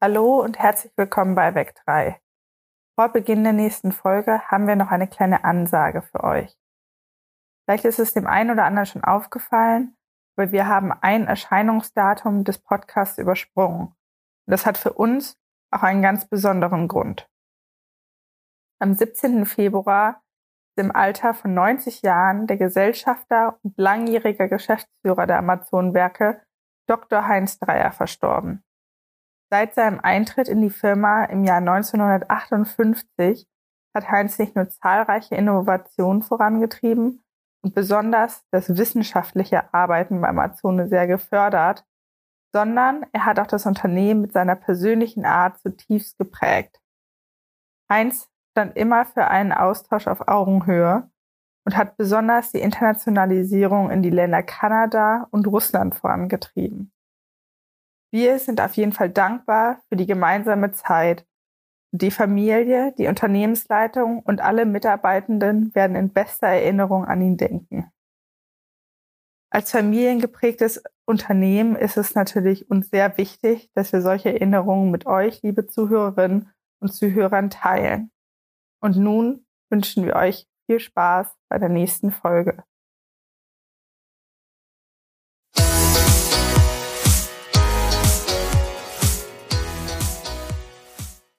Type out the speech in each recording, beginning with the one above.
Hallo und herzlich willkommen bei Weg 3. Vor Beginn der nächsten Folge haben wir noch eine kleine Ansage für euch. Vielleicht ist es dem einen oder anderen schon aufgefallen, aber wir haben ein Erscheinungsdatum des Podcasts übersprungen. Und das hat für uns auch einen ganz besonderen Grund. Am 17. Februar ist im Alter von 90 Jahren der Gesellschafter und langjähriger Geschäftsführer der Amazon-Werke Dr. Heinz Dreier verstorben. Seit seinem Eintritt in die Firma im Jahr 1958 hat Heinz nicht nur zahlreiche Innovationen vorangetrieben und besonders das wissenschaftliche Arbeiten bei Amazone sehr gefördert, sondern er hat auch das Unternehmen mit seiner persönlichen Art zutiefst geprägt. Heinz stand immer für einen Austausch auf Augenhöhe und hat besonders die Internationalisierung in die Länder Kanada und Russland vorangetrieben. Wir sind auf jeden Fall dankbar für die gemeinsame Zeit. Die Familie, die Unternehmensleitung und alle Mitarbeitenden werden in bester Erinnerung an ihn denken. Als familiengeprägtes Unternehmen ist es natürlich uns sehr wichtig, dass wir solche Erinnerungen mit euch, liebe Zuhörerinnen und Zuhörern, teilen. Und nun wünschen wir euch viel Spaß bei der nächsten Folge.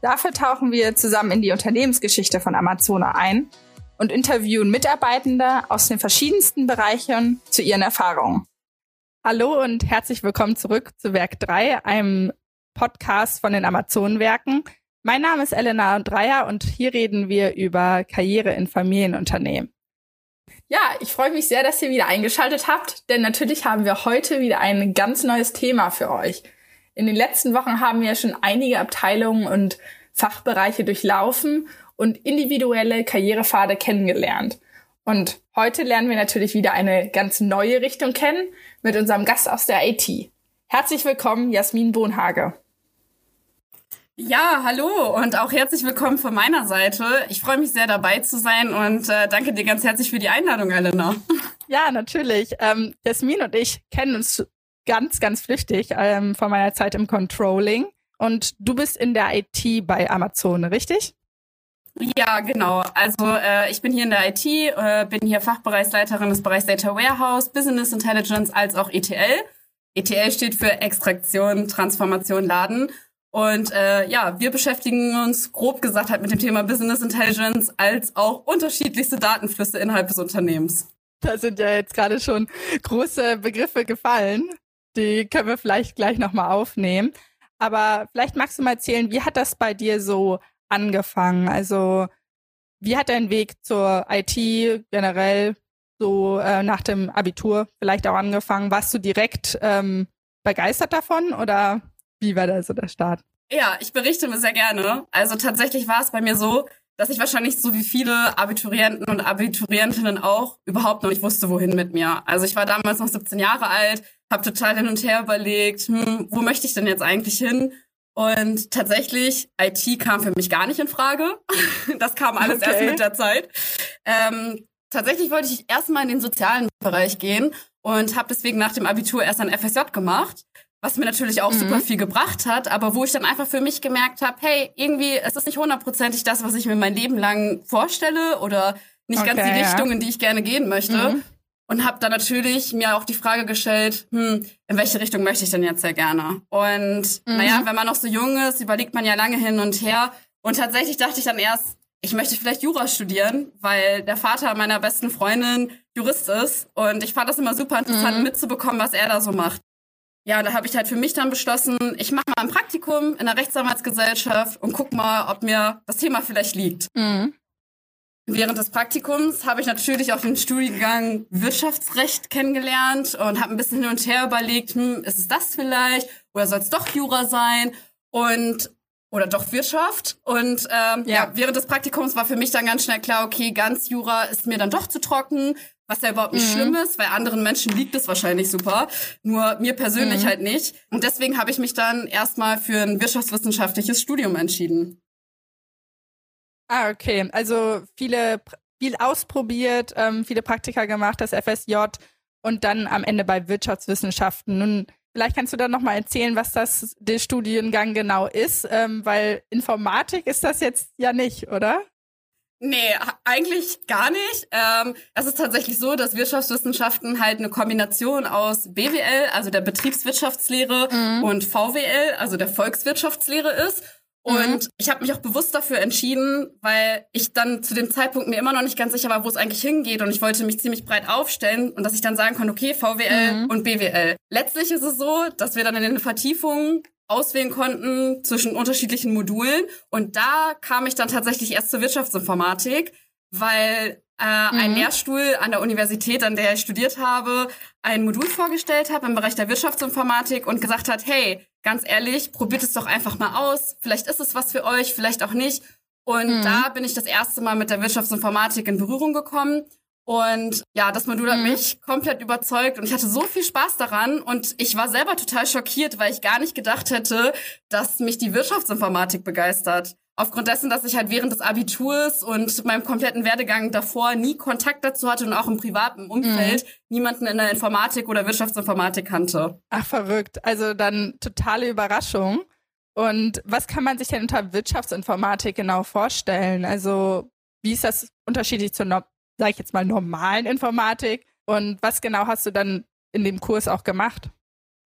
Dafür tauchen wir zusammen in die Unternehmensgeschichte von Amazona ein und interviewen Mitarbeitende aus den verschiedensten Bereichen zu ihren Erfahrungen. Hallo und herzlich willkommen zurück zu Werk 3, einem Podcast von den Amazonenwerken. Mein Name ist Elena Dreier und hier reden wir über Karriere in Familienunternehmen. Ja, ich freue mich sehr, dass ihr wieder eingeschaltet habt, denn natürlich haben wir heute wieder ein ganz neues Thema für euch. In den letzten Wochen haben wir schon einige Abteilungen und Fachbereiche durchlaufen und individuelle Karrierepfade kennengelernt. Und heute lernen wir natürlich wieder eine ganz neue Richtung kennen mit unserem Gast aus der IT. Herzlich willkommen, Jasmin Bohnhage. Ja, hallo und auch herzlich willkommen von meiner Seite. Ich freue mich sehr dabei zu sein und äh, danke dir ganz herzlich für die Einladung, Elena. Ja, natürlich. Ähm, Jasmin und ich kennen uns ganz, ganz flüchtig ähm, von meiner Zeit im Controlling. Und du bist in der IT bei Amazon, richtig? Ja, genau. Also äh, ich bin hier in der IT, äh, bin hier Fachbereichsleiterin des Bereichs Data Warehouse, Business Intelligence als auch ETL. ETL steht für Extraktion, Transformation, Laden. Und äh, ja, wir beschäftigen uns grob gesagt halt mit dem Thema Business Intelligence als auch unterschiedlichste Datenflüsse innerhalb des Unternehmens. Da sind ja jetzt gerade schon große Begriffe gefallen die können wir vielleicht gleich nochmal aufnehmen. Aber vielleicht magst du mal erzählen, wie hat das bei dir so angefangen? Also wie hat dein Weg zur IT generell so äh, nach dem Abitur vielleicht auch angefangen? Warst du direkt ähm, begeistert davon oder wie war da so der Start? Ja, ich berichte mir sehr gerne. Also tatsächlich war es bei mir so, dass ich wahrscheinlich so wie viele Abiturienten und Abiturientinnen auch überhaupt noch nicht wusste, wohin mit mir. Also ich war damals noch 17 Jahre alt, habe total hin und her überlegt, hm, wo möchte ich denn jetzt eigentlich hin? Und tatsächlich, IT kam für mich gar nicht in Frage. Das kam alles okay. erst mit der Zeit. Ähm, tatsächlich wollte ich erstmal in den sozialen Bereich gehen und habe deswegen nach dem Abitur erst ein FSJ gemacht was mir natürlich auch mhm. super viel gebracht hat, aber wo ich dann einfach für mich gemerkt habe, hey, irgendwie ist das nicht hundertprozentig das, was ich mir mein Leben lang vorstelle oder nicht okay, ganz die ja. Richtung, in die ich gerne gehen möchte. Mhm. Und habe dann natürlich mir auch die Frage gestellt, hm, in welche Richtung möchte ich denn jetzt sehr gerne? Und mhm. naja, wenn man noch so jung ist, überlegt man ja lange hin und her. Und tatsächlich dachte ich dann erst, ich möchte vielleicht Jura studieren, weil der Vater meiner besten Freundin Jurist ist. Und ich fand das immer super interessant mhm. mitzubekommen, was er da so macht ja, da habe ich halt für mich dann beschlossen, ich mache mal ein Praktikum in der Rechtsanwaltsgesellschaft und guck mal, ob mir das Thema vielleicht liegt. Mhm. Während des Praktikums habe ich natürlich auch den Studiengang Wirtschaftsrecht kennengelernt und habe ein bisschen hin und her überlegt, hm, ist es das vielleicht oder soll es doch Jura sein? Und oder doch Wirtschaft. Und ähm, ja. ja. während des Praktikums war für mich dann ganz schnell klar, okay, ganz Jura ist mir dann doch zu trocken, was ja überhaupt nicht mhm. schlimm ist, weil anderen Menschen liegt es wahrscheinlich super, nur mir persönlich mhm. halt nicht. Und deswegen habe ich mich dann erstmal für ein wirtschaftswissenschaftliches Studium entschieden. Ah, okay. Also viele viel ausprobiert, ähm, viele Praktika gemacht, das FSJ und dann am Ende bei Wirtschaftswissenschaften. Nun Vielleicht kannst du dann noch mal erzählen, was das der Studiengang genau ist, ähm, weil Informatik ist das jetzt ja nicht, oder? Nee, eigentlich gar nicht. Ähm, es ist tatsächlich so, dass Wirtschaftswissenschaften halt eine Kombination aus BWL, also der Betriebswirtschaftslehre, mhm. und VWL, also der Volkswirtschaftslehre ist. Und mhm. ich habe mich auch bewusst dafür entschieden, weil ich dann zu dem Zeitpunkt mir immer noch nicht ganz sicher war, wo es eigentlich hingeht. Und ich wollte mich ziemlich breit aufstellen und dass ich dann sagen konnte, okay, VWL mhm. und BWL. Letztlich ist es so, dass wir dann in den Vertiefungen auswählen konnten zwischen unterschiedlichen Modulen. Und da kam ich dann tatsächlich erst zur Wirtschaftsinformatik, weil äh, mhm. ein Lehrstuhl an der Universität, an der ich studiert habe, ein Modul vorgestellt hat im Bereich der Wirtschaftsinformatik und gesagt hat, hey, ganz ehrlich, probiert es doch einfach mal aus. Vielleicht ist es was für euch, vielleicht auch nicht. Und mhm. da bin ich das erste Mal mit der Wirtschaftsinformatik in Berührung gekommen. Und ja, das Modul hat mhm. mich komplett überzeugt und ich hatte so viel Spaß daran und ich war selber total schockiert, weil ich gar nicht gedacht hätte, dass mich die Wirtschaftsinformatik begeistert aufgrund dessen, dass ich halt während des Abiturs und meinem kompletten Werdegang davor nie Kontakt dazu hatte und auch im privaten Umfeld mhm. niemanden in der Informatik oder Wirtschaftsinformatik kannte. Ach, verrückt. Also dann totale Überraschung. Und was kann man sich denn unter Wirtschaftsinformatik genau vorstellen? Also wie ist das unterschiedlich zur, sag ich jetzt mal, normalen Informatik? Und was genau hast du dann in dem Kurs auch gemacht?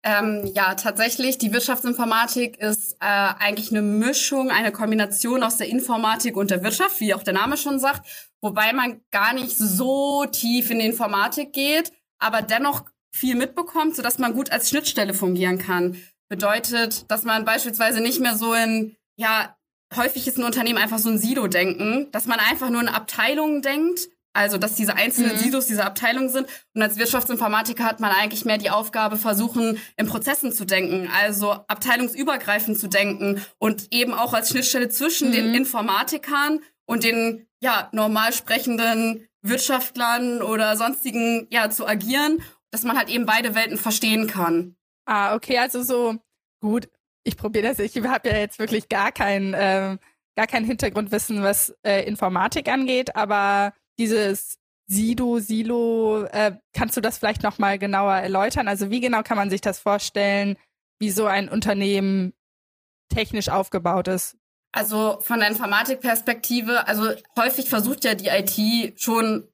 Ähm, ja, tatsächlich, die Wirtschaftsinformatik ist äh, eigentlich eine Mischung, eine Kombination aus der Informatik und der Wirtschaft, wie auch der Name schon sagt, wobei man gar nicht so tief in die Informatik geht, aber dennoch viel mitbekommt, sodass man gut als Schnittstelle fungieren kann. Bedeutet, dass man beispielsweise nicht mehr so in, ja, häufig ist ein Unternehmen einfach so ein Silo-Denken, dass man einfach nur in Abteilungen denkt also, dass diese einzelnen mhm. Silos diese Abteilungen sind. Und als Wirtschaftsinformatiker hat man eigentlich mehr die Aufgabe, versuchen, in Prozessen zu denken, also abteilungsübergreifend zu denken und eben auch als Schnittstelle zwischen mhm. den Informatikern und den, ja, normal sprechenden Wirtschaftlern oder sonstigen, ja, zu agieren, dass man halt eben beide Welten verstehen kann. Ah, okay, also so, gut, ich probiere das, ich habe ja jetzt wirklich gar kein, äh, gar kein Hintergrundwissen, was äh, Informatik angeht, aber dieses Sido, Silo, äh, kannst du das vielleicht noch mal genauer erläutern? Also wie genau kann man sich das vorstellen, wie so ein Unternehmen technisch aufgebaut ist? Also von der Informatikperspektive, also häufig versucht ja die IT schon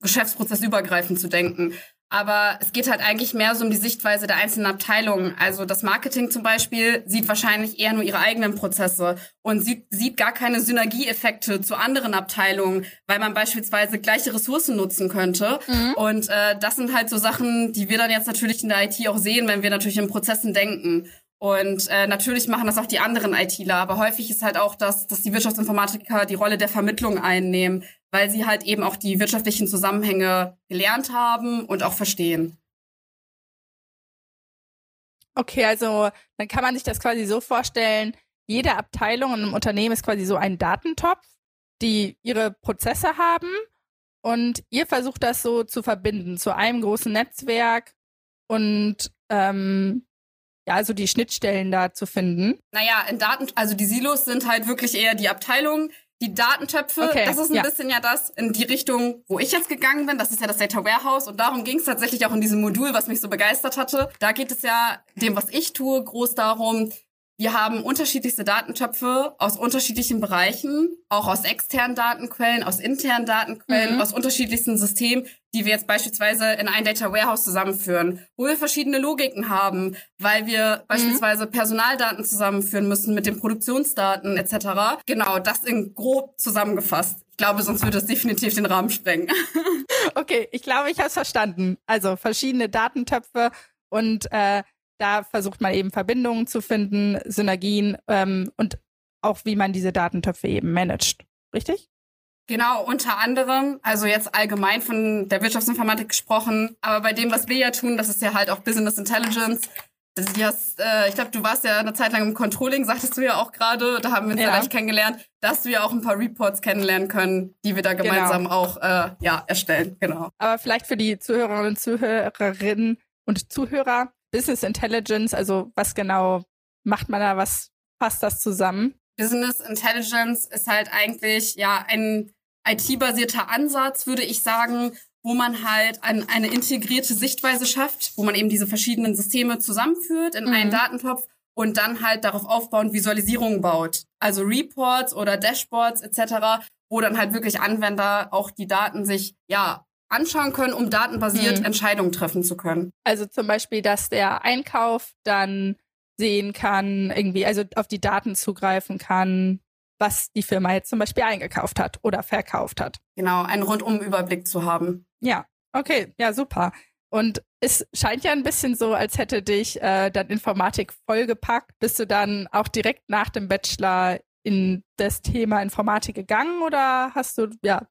geschäftsprozessübergreifend zu denken. Aber es geht halt eigentlich mehr so um die Sichtweise der einzelnen Abteilungen. Also das Marketing zum Beispiel sieht wahrscheinlich eher nur ihre eigenen Prozesse und sieht, sieht gar keine Synergieeffekte zu anderen Abteilungen, weil man beispielsweise gleiche Ressourcen nutzen könnte. Mhm. Und äh, das sind halt so Sachen, die wir dann jetzt natürlich in der IT auch sehen, wenn wir natürlich in Prozessen denken. Und äh, natürlich machen das auch die anderen ITler, aber häufig ist halt auch, dass, dass die Wirtschaftsinformatiker die Rolle der Vermittlung einnehmen, weil sie halt eben auch die wirtschaftlichen Zusammenhänge gelernt haben und auch verstehen. Okay, also dann kann man sich das quasi so vorstellen, jede Abteilung in einem Unternehmen ist quasi so ein Datentopf, die ihre Prozesse haben und ihr versucht das so zu verbinden zu einem großen Netzwerk und ähm, ja, also die Schnittstellen da zu finden. Naja, in Daten, also die Silos sind halt wirklich eher die Abteilungen, die Datentöpfe, okay, das ist ein ja. bisschen ja das in die Richtung, wo ich jetzt gegangen bin. Das ist ja das Data Warehouse und darum ging es tatsächlich auch in diesem Modul, was mich so begeistert hatte. Da geht es ja dem, was ich tue, groß darum, wir haben unterschiedlichste Datentöpfe aus unterschiedlichen Bereichen, auch aus externen Datenquellen, aus internen Datenquellen, mhm. aus unterschiedlichsten Systemen, die wir jetzt beispielsweise in ein Data Warehouse zusammenführen, wo wir verschiedene Logiken haben, weil wir mhm. beispielsweise Personaldaten zusammenführen müssen mit den Produktionsdaten etc. Genau, das in grob zusammengefasst. Ich glaube, sonst würde es definitiv den Rahmen sprengen. okay, ich glaube, ich habe es verstanden. Also verschiedene Datentöpfe und äh, da versucht man eben Verbindungen zu finden, Synergien ähm, und auch wie man diese Datentöpfe eben managt. Richtig? Genau, unter anderem, also jetzt allgemein von der Wirtschaftsinformatik gesprochen, aber bei dem, was wir ja tun, das ist ja halt auch Business Intelligence. hast, äh, ich glaube, du warst ja eine Zeit lang im Controlling, sagtest du ja auch gerade, da haben wir uns ja. gleich kennengelernt, dass wir auch ein paar Reports kennenlernen können, die wir da genau. gemeinsam genau. auch äh, ja, erstellen. Genau. Aber vielleicht für die Zuhörerinnen und Zuhörerinnen und Zuhörer, Business Intelligence, also was genau macht man da, was passt das zusammen? Business Intelligence ist halt eigentlich ja ein IT-basierter Ansatz, würde ich sagen, wo man halt ein, eine integrierte Sichtweise schafft, wo man eben diese verschiedenen Systeme zusammenführt in mhm. einen Datentopf und dann halt darauf aufbauend Visualisierungen baut. Also Reports oder Dashboards etc., wo dann halt wirklich Anwender auch die Daten sich ja anschauen können, um datenbasiert mhm. Entscheidungen treffen zu können. Also zum Beispiel, dass der Einkauf dann sehen kann, irgendwie, also auf die Daten zugreifen kann, was die Firma jetzt zum Beispiel eingekauft hat oder verkauft hat. Genau, einen rundum Überblick zu haben. Ja, okay, ja, super. Und es scheint ja ein bisschen so, als hätte dich äh, dann Informatik vollgepackt. Bist du dann auch direkt nach dem Bachelor in das Thema Informatik gegangen oder hast du ja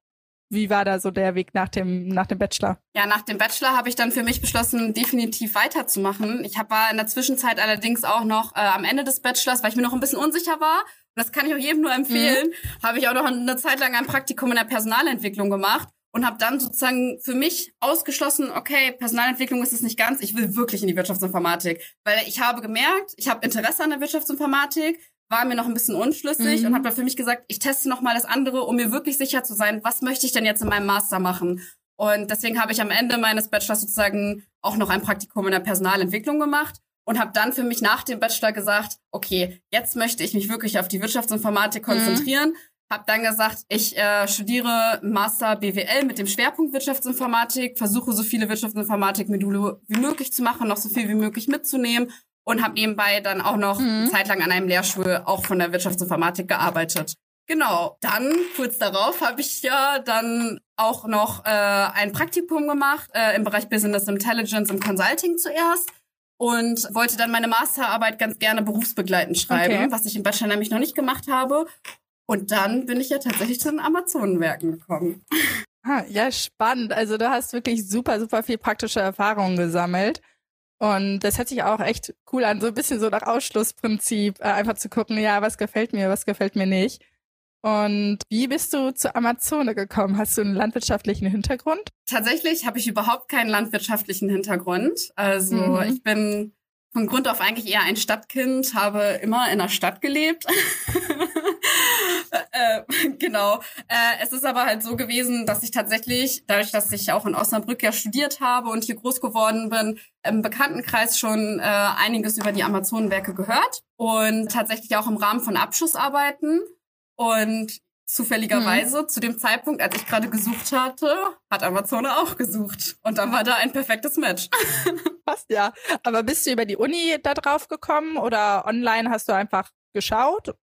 wie war da so der Weg nach dem, nach dem Bachelor? Ja, nach dem Bachelor habe ich dann für mich beschlossen, definitiv weiterzumachen. Ich habe in der Zwischenzeit allerdings auch noch äh, am Ende des Bachelors, weil ich mir noch ein bisschen unsicher war, und das kann ich auch jedem nur empfehlen, mhm. habe ich auch noch eine Zeit lang ein Praktikum in der Personalentwicklung gemacht und habe dann sozusagen für mich ausgeschlossen, okay, Personalentwicklung ist es nicht ganz, ich will wirklich in die Wirtschaftsinformatik, weil ich habe gemerkt, ich habe Interesse an der Wirtschaftsinformatik, war mir noch ein bisschen unschlüssig mhm. und habe da für mich gesagt, ich teste noch mal das andere, um mir wirklich sicher zu sein, was möchte ich denn jetzt in meinem Master machen? Und deswegen habe ich am Ende meines Bachelors sozusagen auch noch ein Praktikum in der Personalentwicklung gemacht und habe dann für mich nach dem Bachelor gesagt, okay, jetzt möchte ich mich wirklich auf die Wirtschaftsinformatik mhm. konzentrieren. Mhm. Habe dann gesagt, ich äh, studiere Master BWL mit dem Schwerpunkt Wirtschaftsinformatik, versuche so viele Wirtschaftsinformatik-Module wie möglich zu machen, noch so viel wie möglich mitzunehmen und habe nebenbei dann auch noch mhm. eine Zeit lang an einem Lehrstuhl auch von der Wirtschaftsinformatik gearbeitet. Genau, dann kurz darauf habe ich ja dann auch noch äh, ein Praktikum gemacht äh, im Bereich Business Intelligence im Consulting zuerst und wollte dann meine Masterarbeit ganz gerne berufsbegleitend schreiben, okay. was ich im Bachelor nämlich noch nicht gemacht habe. Und dann bin ich ja tatsächlich zu den Amazonenwerken gekommen. Ah, ja, spannend. Also du hast wirklich super, super viel praktische Erfahrungen gesammelt. Und das hört sich auch echt cool an, so ein bisschen so nach Ausschlussprinzip, äh, einfach zu gucken, ja, was gefällt mir, was gefällt mir nicht. Und wie bist du zur Amazone gekommen? Hast du einen landwirtschaftlichen Hintergrund? Tatsächlich habe ich überhaupt keinen landwirtschaftlichen Hintergrund. Also mhm. ich bin von Grund auf eigentlich eher ein Stadtkind, habe immer in der Stadt gelebt. äh, genau. Äh, es ist aber halt so gewesen, dass ich tatsächlich, dadurch, dass ich auch in Osnabrück ja studiert habe und hier groß geworden bin, im Bekanntenkreis schon äh, einiges über die Amazonenwerke gehört und tatsächlich auch im Rahmen von Abschlussarbeiten. Und zufälligerweise mhm. zu dem Zeitpunkt, als ich gerade gesucht hatte, hat Amazone auch gesucht. Und dann war da ein perfektes Match. Passt ja. Aber bist du über die Uni da drauf gekommen oder online hast du einfach geschaut?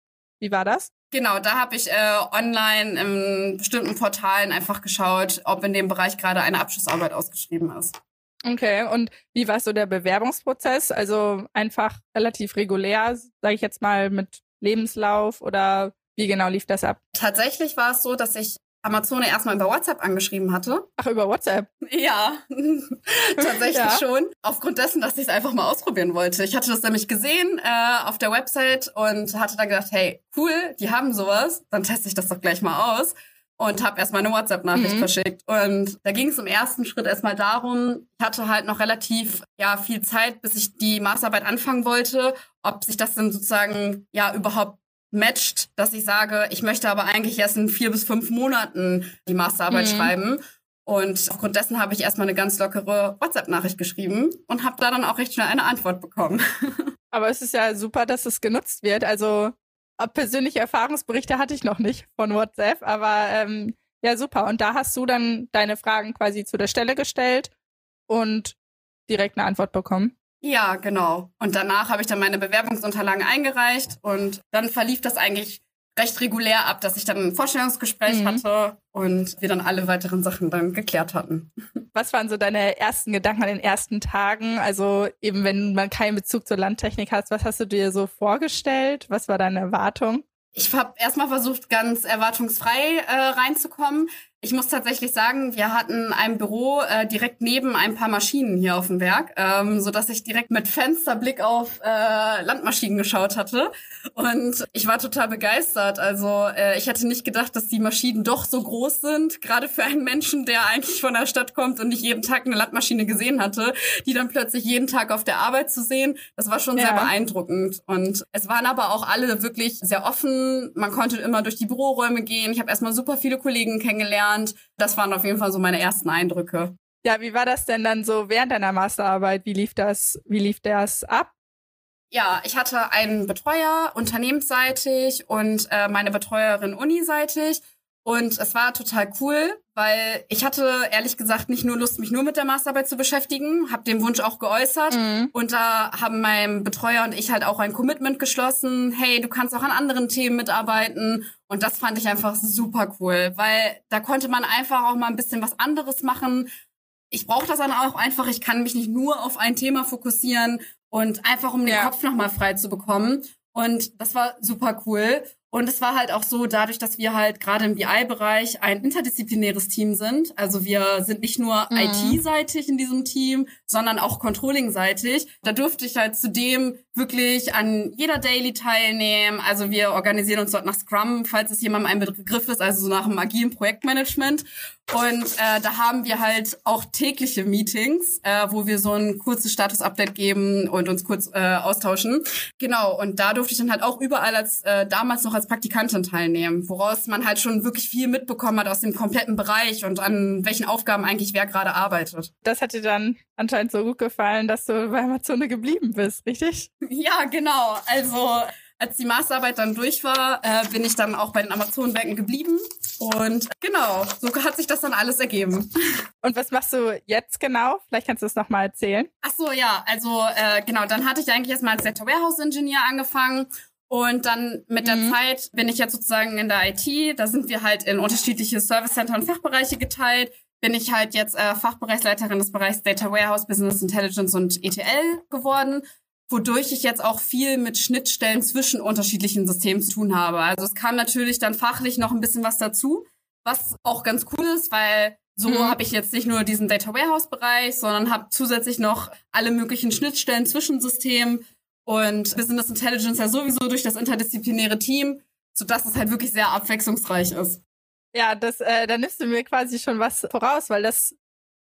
Wie war das? Genau, da habe ich äh, online in bestimmten Portalen einfach geschaut, ob in dem Bereich gerade eine Abschlussarbeit ausgeschrieben ist. Okay, und wie war so der Bewerbungsprozess? Also einfach relativ regulär, sage ich jetzt mal, mit Lebenslauf oder wie genau lief das ab? Tatsächlich war es so, dass ich Amazone erstmal über WhatsApp angeschrieben hatte. Ach, über WhatsApp? Ja, tatsächlich ja. schon. Aufgrund dessen, dass ich es einfach mal ausprobieren wollte. Ich hatte das nämlich gesehen äh, auf der Website und hatte dann gedacht, hey, cool, die haben sowas, dann teste ich das doch gleich mal aus. Und habe erstmal eine WhatsApp-Nachricht mhm. verschickt. Und da ging es im ersten Schritt erstmal darum, ich hatte halt noch relativ ja viel Zeit, bis ich die Masterarbeit anfangen wollte, ob sich das denn sozusagen ja überhaupt matcht, dass ich sage, ich möchte aber eigentlich erst in vier bis fünf Monaten die Masterarbeit mhm. schreiben. Und aufgrund dessen habe ich erstmal eine ganz lockere WhatsApp-Nachricht geschrieben und habe da dann auch recht schnell eine Antwort bekommen. Aber es ist ja super, dass es genutzt wird. Also persönliche Erfahrungsberichte hatte ich noch nicht von WhatsApp, aber ähm, ja, super. Und da hast du dann deine Fragen quasi zu der Stelle gestellt und direkt eine Antwort bekommen. Ja, genau. Und danach habe ich dann meine Bewerbungsunterlagen eingereicht und dann verlief das eigentlich recht regulär ab, dass ich dann ein Vorstellungsgespräch mhm. hatte und wir dann alle weiteren Sachen dann geklärt hatten. Was waren so deine ersten Gedanken an den ersten Tagen? Also eben, wenn man keinen Bezug zur Landtechnik hast, was hast du dir so vorgestellt? Was war deine Erwartung? Ich habe erstmal versucht, ganz erwartungsfrei äh, reinzukommen. Ich muss tatsächlich sagen, wir hatten ein Büro äh, direkt neben ein paar Maschinen hier auf dem Werk, ähm, so dass ich direkt mit Fensterblick auf äh, Landmaschinen geschaut hatte. Und ich war total begeistert. Also äh, ich hätte nicht gedacht, dass die Maschinen doch so groß sind, gerade für einen Menschen, der eigentlich von der Stadt kommt und nicht jeden Tag eine Landmaschine gesehen hatte, die dann plötzlich jeden Tag auf der Arbeit zu sehen. Das war schon ja. sehr beeindruckend. Und es waren aber auch alle wirklich sehr offen. Man konnte immer durch die Büroräume gehen. Ich habe erstmal super viele Kollegen kennengelernt. Das waren auf jeden Fall so meine ersten Eindrücke. Ja, wie war das denn dann so während deiner Masterarbeit? Wie lief das, wie lief das ab? Ja, ich hatte einen Betreuer unternehmensseitig und äh, meine Betreuerin uniseitig. Und es war total cool, weil ich hatte ehrlich gesagt nicht nur Lust, mich nur mit der Masterarbeit zu beschäftigen, habe den Wunsch auch geäußert. Mhm. Und da haben mein Betreuer und ich halt auch ein Commitment geschlossen. Hey, du kannst auch an anderen Themen mitarbeiten. Und das fand ich einfach super cool, weil da konnte man einfach auch mal ein bisschen was anderes machen. Ich brauche das dann auch einfach. Ich kann mich nicht nur auf ein Thema fokussieren und einfach um den ja. Kopf nochmal frei zu bekommen. Und das war super cool. Und es war halt auch so, dadurch, dass wir halt gerade im BI-Bereich ein interdisziplinäres Team sind. Also wir sind nicht nur mhm. IT-seitig in diesem Team, sondern auch Controlling-seitig. Da durfte ich halt zudem wirklich an jeder Daily teilnehmen. Also wir organisieren uns dort nach Scrum, falls es jemandem ein Begriff ist, also so nach einem agilen Projektmanagement. Und äh, da haben wir halt auch tägliche Meetings, äh, wo wir so ein kurzes Status-Update geben und uns kurz äh, austauschen. Genau, und da durfte ich dann halt auch überall als äh, damals noch als Praktikantin teilnehmen, woraus man halt schon wirklich viel mitbekommen hat aus dem kompletten Bereich und an welchen Aufgaben eigentlich wer gerade arbeitet. Das hat dir dann anscheinend so gut gefallen, dass du bei Amazone geblieben bist, richtig? Ja, genau. Also als die Masterarbeit dann durch war, äh, bin ich dann auch bei den Amazonenwerken geblieben. Und genau, so hat sich das dann alles ergeben. Und was machst du jetzt genau? Vielleicht kannst du es nochmal erzählen. Ach so, ja, also äh, genau, dann hatte ich eigentlich erstmal als Data Warehouse Engineer angefanng und dann mit der mhm. Zeit bin ich jetzt sozusagen in der IT. Da sind wir halt in unterschiedliche Service Center und Fachbereiche geteilt. Bin ich halt jetzt äh, Fachbereichsleiterin des Bereichs Data Warehouse, Business Intelligence und ETL geworden wodurch ich jetzt auch viel mit Schnittstellen zwischen unterschiedlichen Systemen zu tun habe. Also es kam natürlich dann fachlich noch ein bisschen was dazu, was auch ganz cool ist, weil so mhm. habe ich jetzt nicht nur diesen Data Warehouse Bereich, sondern habe zusätzlich noch alle möglichen Schnittstellen zwischen Systemen und Business Intelligence ja sowieso durch das interdisziplinäre Team, sodass es halt wirklich sehr abwechslungsreich ist. Ja, das, äh, da nimmst du mir quasi schon was voraus, weil das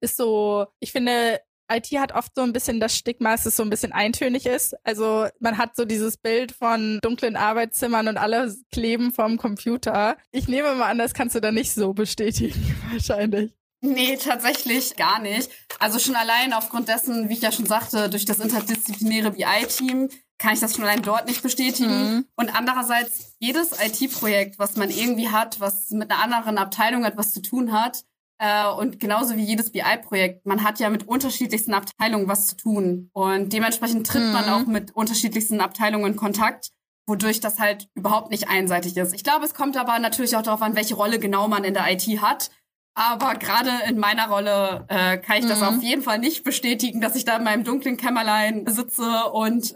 ist so, ich finde, IT hat oft so ein bisschen das Stigma, dass es so ein bisschen eintönig ist. Also man hat so dieses Bild von dunklen Arbeitszimmern und alle kleben vom Computer. Ich nehme mal an, das kannst du da nicht so bestätigen, wahrscheinlich. Nee, tatsächlich gar nicht. Also schon allein aufgrund dessen, wie ich ja schon sagte, durch das interdisziplinäre BI-Team kann ich das schon allein dort nicht bestätigen. Mhm. Und andererseits, jedes IT-Projekt, was man irgendwie hat, was mit einer anderen Abteilung etwas zu tun hat, äh, und genauso wie jedes BI-Projekt, man hat ja mit unterschiedlichsten Abteilungen was zu tun. Und dementsprechend tritt mhm. man auch mit unterschiedlichsten Abteilungen in Kontakt, wodurch das halt überhaupt nicht einseitig ist. Ich glaube, es kommt aber natürlich auch darauf an, welche Rolle genau man in der IT hat. Aber gerade in meiner Rolle äh, kann ich das mhm. auf jeden Fall nicht bestätigen, dass ich da in meinem dunklen Kämmerlein sitze und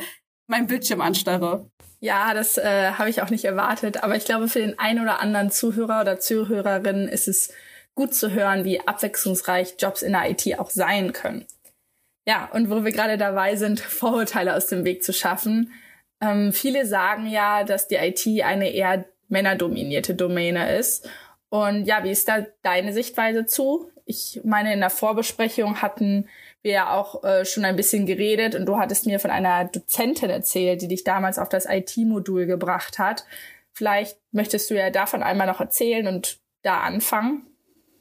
mein Bildschirm anstarre. Ja, das äh, habe ich auch nicht erwartet. Aber ich glaube, für den einen oder anderen Zuhörer oder Zuhörerin ist es gut zu hören, wie abwechslungsreich Jobs in der IT auch sein können. Ja, und wo wir gerade dabei sind, Vorurteile aus dem Weg zu schaffen. Ähm, viele sagen ja, dass die IT eine eher männerdominierte Domäne ist. Und ja, wie ist da deine Sichtweise zu? Ich meine, in der Vorbesprechung hatten wir ja auch äh, schon ein bisschen geredet und du hattest mir von einer Dozentin erzählt, die dich damals auf das IT-Modul gebracht hat. Vielleicht möchtest du ja davon einmal noch erzählen und da anfangen.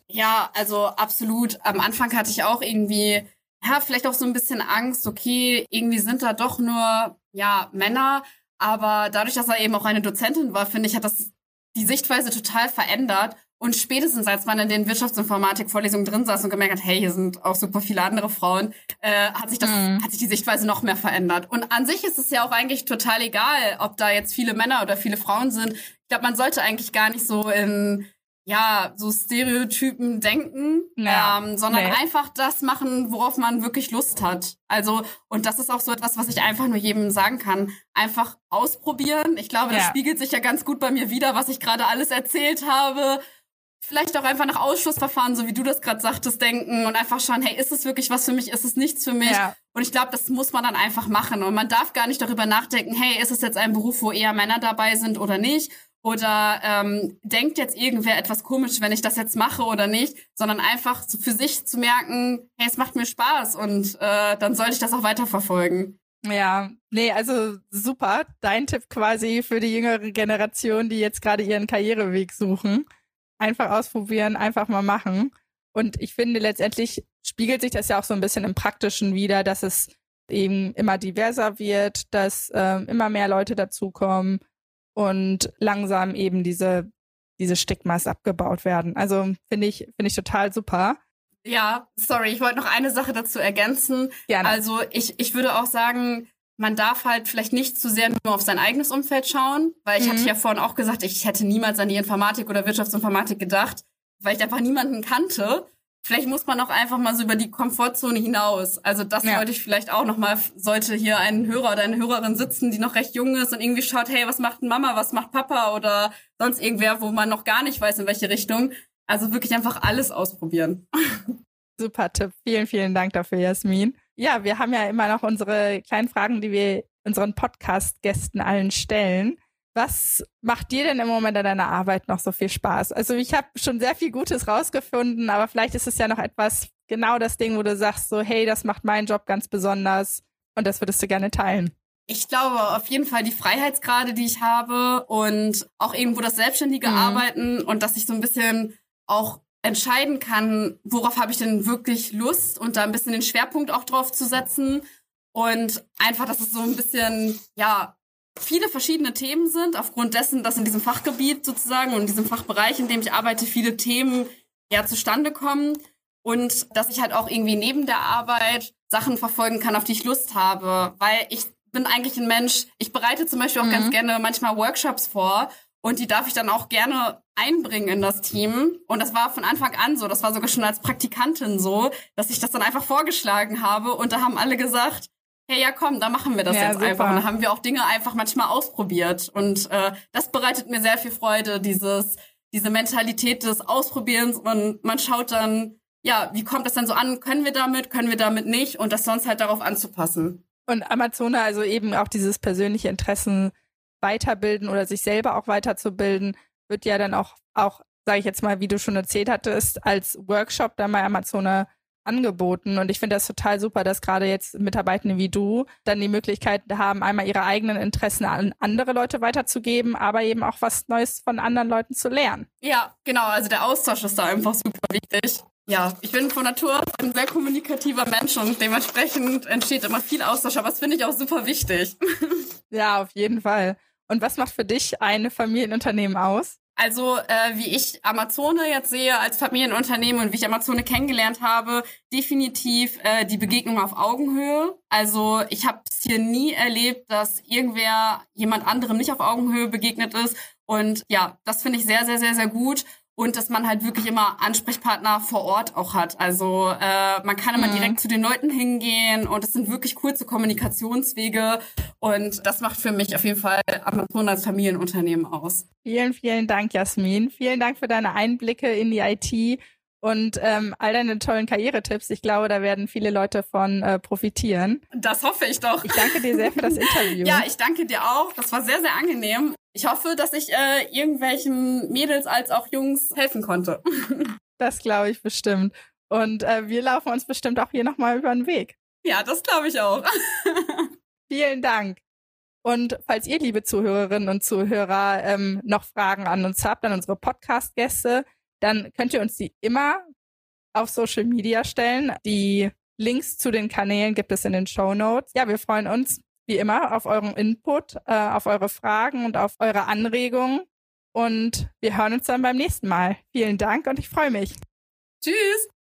Ja, also absolut. Am Anfang hatte ich auch irgendwie, ja, vielleicht auch so ein bisschen Angst, okay, irgendwie sind da doch nur, ja, Männer. Aber dadurch, dass er eben auch eine Dozentin war, finde ich, hat das die Sichtweise total verändert. Und spätestens als man in den Wirtschaftsinformatik-Vorlesungen drin saß und gemerkt hat, hey, hier sind auch super viele andere Frauen, äh, hat sich das, mhm. hat sich die Sichtweise noch mehr verändert. Und an sich ist es ja auch eigentlich total egal, ob da jetzt viele Männer oder viele Frauen sind. Ich glaube, man sollte eigentlich gar nicht so in ja, so Stereotypen denken, ja, ähm, sondern nee. einfach das machen, worauf man wirklich Lust hat. Also, und das ist auch so etwas, was ich einfach nur jedem sagen kann. Einfach ausprobieren. Ich glaube, das ja. spiegelt sich ja ganz gut bei mir wieder, was ich gerade alles erzählt habe. Vielleicht auch einfach nach Ausschussverfahren, so wie du das gerade sagtest, denken und einfach schauen, hey, ist es wirklich was für mich, ist es nichts für mich? Ja. Und ich glaube, das muss man dann einfach machen. Und man darf gar nicht darüber nachdenken, hey, ist es jetzt ein Beruf, wo eher Männer dabei sind oder nicht? Oder ähm, denkt jetzt irgendwer etwas komisch, wenn ich das jetzt mache oder nicht, sondern einfach so für sich zu merken, hey, es macht mir Spaß und äh, dann sollte ich das auch weiterverfolgen. Ja, nee, also super. Dein Tipp quasi für die jüngere Generation, die jetzt gerade ihren Karriereweg suchen einfach ausprobieren, einfach mal machen. Und ich finde, letztendlich spiegelt sich das ja auch so ein bisschen im Praktischen wieder, dass es eben immer diverser wird, dass äh, immer mehr Leute dazukommen und langsam eben diese, diese Stigmas abgebaut werden. Also finde ich, finde ich total super. Ja, sorry, ich wollte noch eine Sache dazu ergänzen. Gerne. Also ich, ich würde auch sagen, man darf halt vielleicht nicht zu sehr nur auf sein eigenes Umfeld schauen, weil ich mhm. hatte ja vorhin auch gesagt, ich hätte niemals an die Informatik oder Wirtschaftsinformatik gedacht, weil ich einfach niemanden kannte. Vielleicht muss man auch einfach mal so über die Komfortzone hinaus. Also das ja. wollte ich vielleicht auch noch mal, sollte hier ein Hörer oder eine Hörerin sitzen, die noch recht jung ist und irgendwie schaut, hey, was macht Mama, was macht Papa oder sonst irgendwer, wo man noch gar nicht weiß, in welche Richtung. Also wirklich einfach alles ausprobieren. Super Tipp. Vielen, vielen Dank dafür, Jasmin. Ja, wir haben ja immer noch unsere kleinen Fragen, die wir unseren Podcast-Gästen allen stellen. Was macht dir denn im Moment an deiner Arbeit noch so viel Spaß? Also ich habe schon sehr viel Gutes rausgefunden, aber vielleicht ist es ja noch etwas genau das Ding, wo du sagst so, hey, das macht meinen Job ganz besonders und das würdest du gerne teilen. Ich glaube auf jeden Fall die Freiheitsgrade, die ich habe und auch irgendwo das selbstständige mhm. Arbeiten und dass ich so ein bisschen auch entscheiden kann, worauf habe ich denn wirklich Lust und da ein bisschen den Schwerpunkt auch drauf zu setzen. Und einfach, dass es so ein bisschen, ja, viele verschiedene Themen sind, aufgrund dessen, dass in diesem Fachgebiet sozusagen und in diesem Fachbereich, in dem ich arbeite, viele Themen ja zustande kommen. Und dass ich halt auch irgendwie neben der Arbeit Sachen verfolgen kann, auf die ich Lust habe. Weil ich bin eigentlich ein Mensch, ich bereite zum Beispiel auch mhm. ganz gerne manchmal Workshops vor und die darf ich dann auch gerne einbringen in das Team. Und das war von Anfang an so. Das war sogar schon als Praktikantin so, dass ich das dann einfach vorgeschlagen habe. Und da haben alle gesagt, hey, ja komm, da machen wir das ja, jetzt super. einfach. Und da haben wir auch Dinge einfach manchmal ausprobiert. Und äh, das bereitet mir sehr viel Freude, dieses, diese Mentalität des Ausprobierens. Und man schaut dann, ja, wie kommt das denn so an? Können wir damit, können wir damit nicht? Und das sonst halt darauf anzupassen. Und Amazone, also eben auch dieses persönliche Interessen weiterbilden oder sich selber auch weiterzubilden, wird ja dann auch, auch sage ich jetzt mal, wie du schon erzählt hattest, als Workshop dann bei Amazon angeboten. Und ich finde das total super, dass gerade jetzt Mitarbeitende wie du dann die Möglichkeit haben, einmal ihre eigenen Interessen an andere Leute weiterzugeben, aber eben auch was Neues von anderen Leuten zu lernen. Ja, genau. Also der Austausch ist da einfach super wichtig. Ja, ich bin von Natur aus ein sehr kommunikativer Mensch und dementsprechend entsteht immer viel Austausch, aber das finde ich auch super wichtig. ja, auf jeden Fall. Und was macht für dich ein Familienunternehmen aus? Also, äh, wie ich Amazone jetzt sehe als Familienunternehmen und wie ich Amazone kennengelernt habe, definitiv äh, die Begegnung auf Augenhöhe. Also, ich habe es hier nie erlebt, dass irgendwer jemand anderem nicht auf Augenhöhe begegnet ist. Und ja, das finde ich sehr, sehr, sehr, sehr gut und dass man halt wirklich immer Ansprechpartner vor Ort auch hat. Also äh, man kann immer mhm. direkt zu den Leuten hingehen und es sind wirklich kurze Kommunikationswege und das macht für mich auf jeden Fall Amazon als Familienunternehmen aus. Vielen, vielen Dank, Jasmin. Vielen Dank für deine Einblicke in die IT und ähm, all deine tollen Karrieretipps. Ich glaube, da werden viele Leute von äh, profitieren. Das hoffe ich doch. Ich danke dir sehr für das Interview. ja, ich danke dir auch. Das war sehr, sehr angenehm. Ich hoffe, dass ich äh, irgendwelchen Mädels als auch Jungs helfen konnte. das glaube ich bestimmt. Und äh, wir laufen uns bestimmt auch hier nochmal über den Weg. Ja, das glaube ich auch. Vielen Dank. Und falls ihr, liebe Zuhörerinnen und Zuhörer, ähm, noch Fragen an uns habt, an unsere Podcast-Gäste, dann könnt ihr uns die immer auf Social Media stellen. Die Links zu den Kanälen gibt es in den Show Notes. Ja, wir freuen uns wie immer auf euren Input, äh, auf eure Fragen und auf eure Anregungen. Und wir hören uns dann beim nächsten Mal. Vielen Dank und ich freue mich. Tschüss.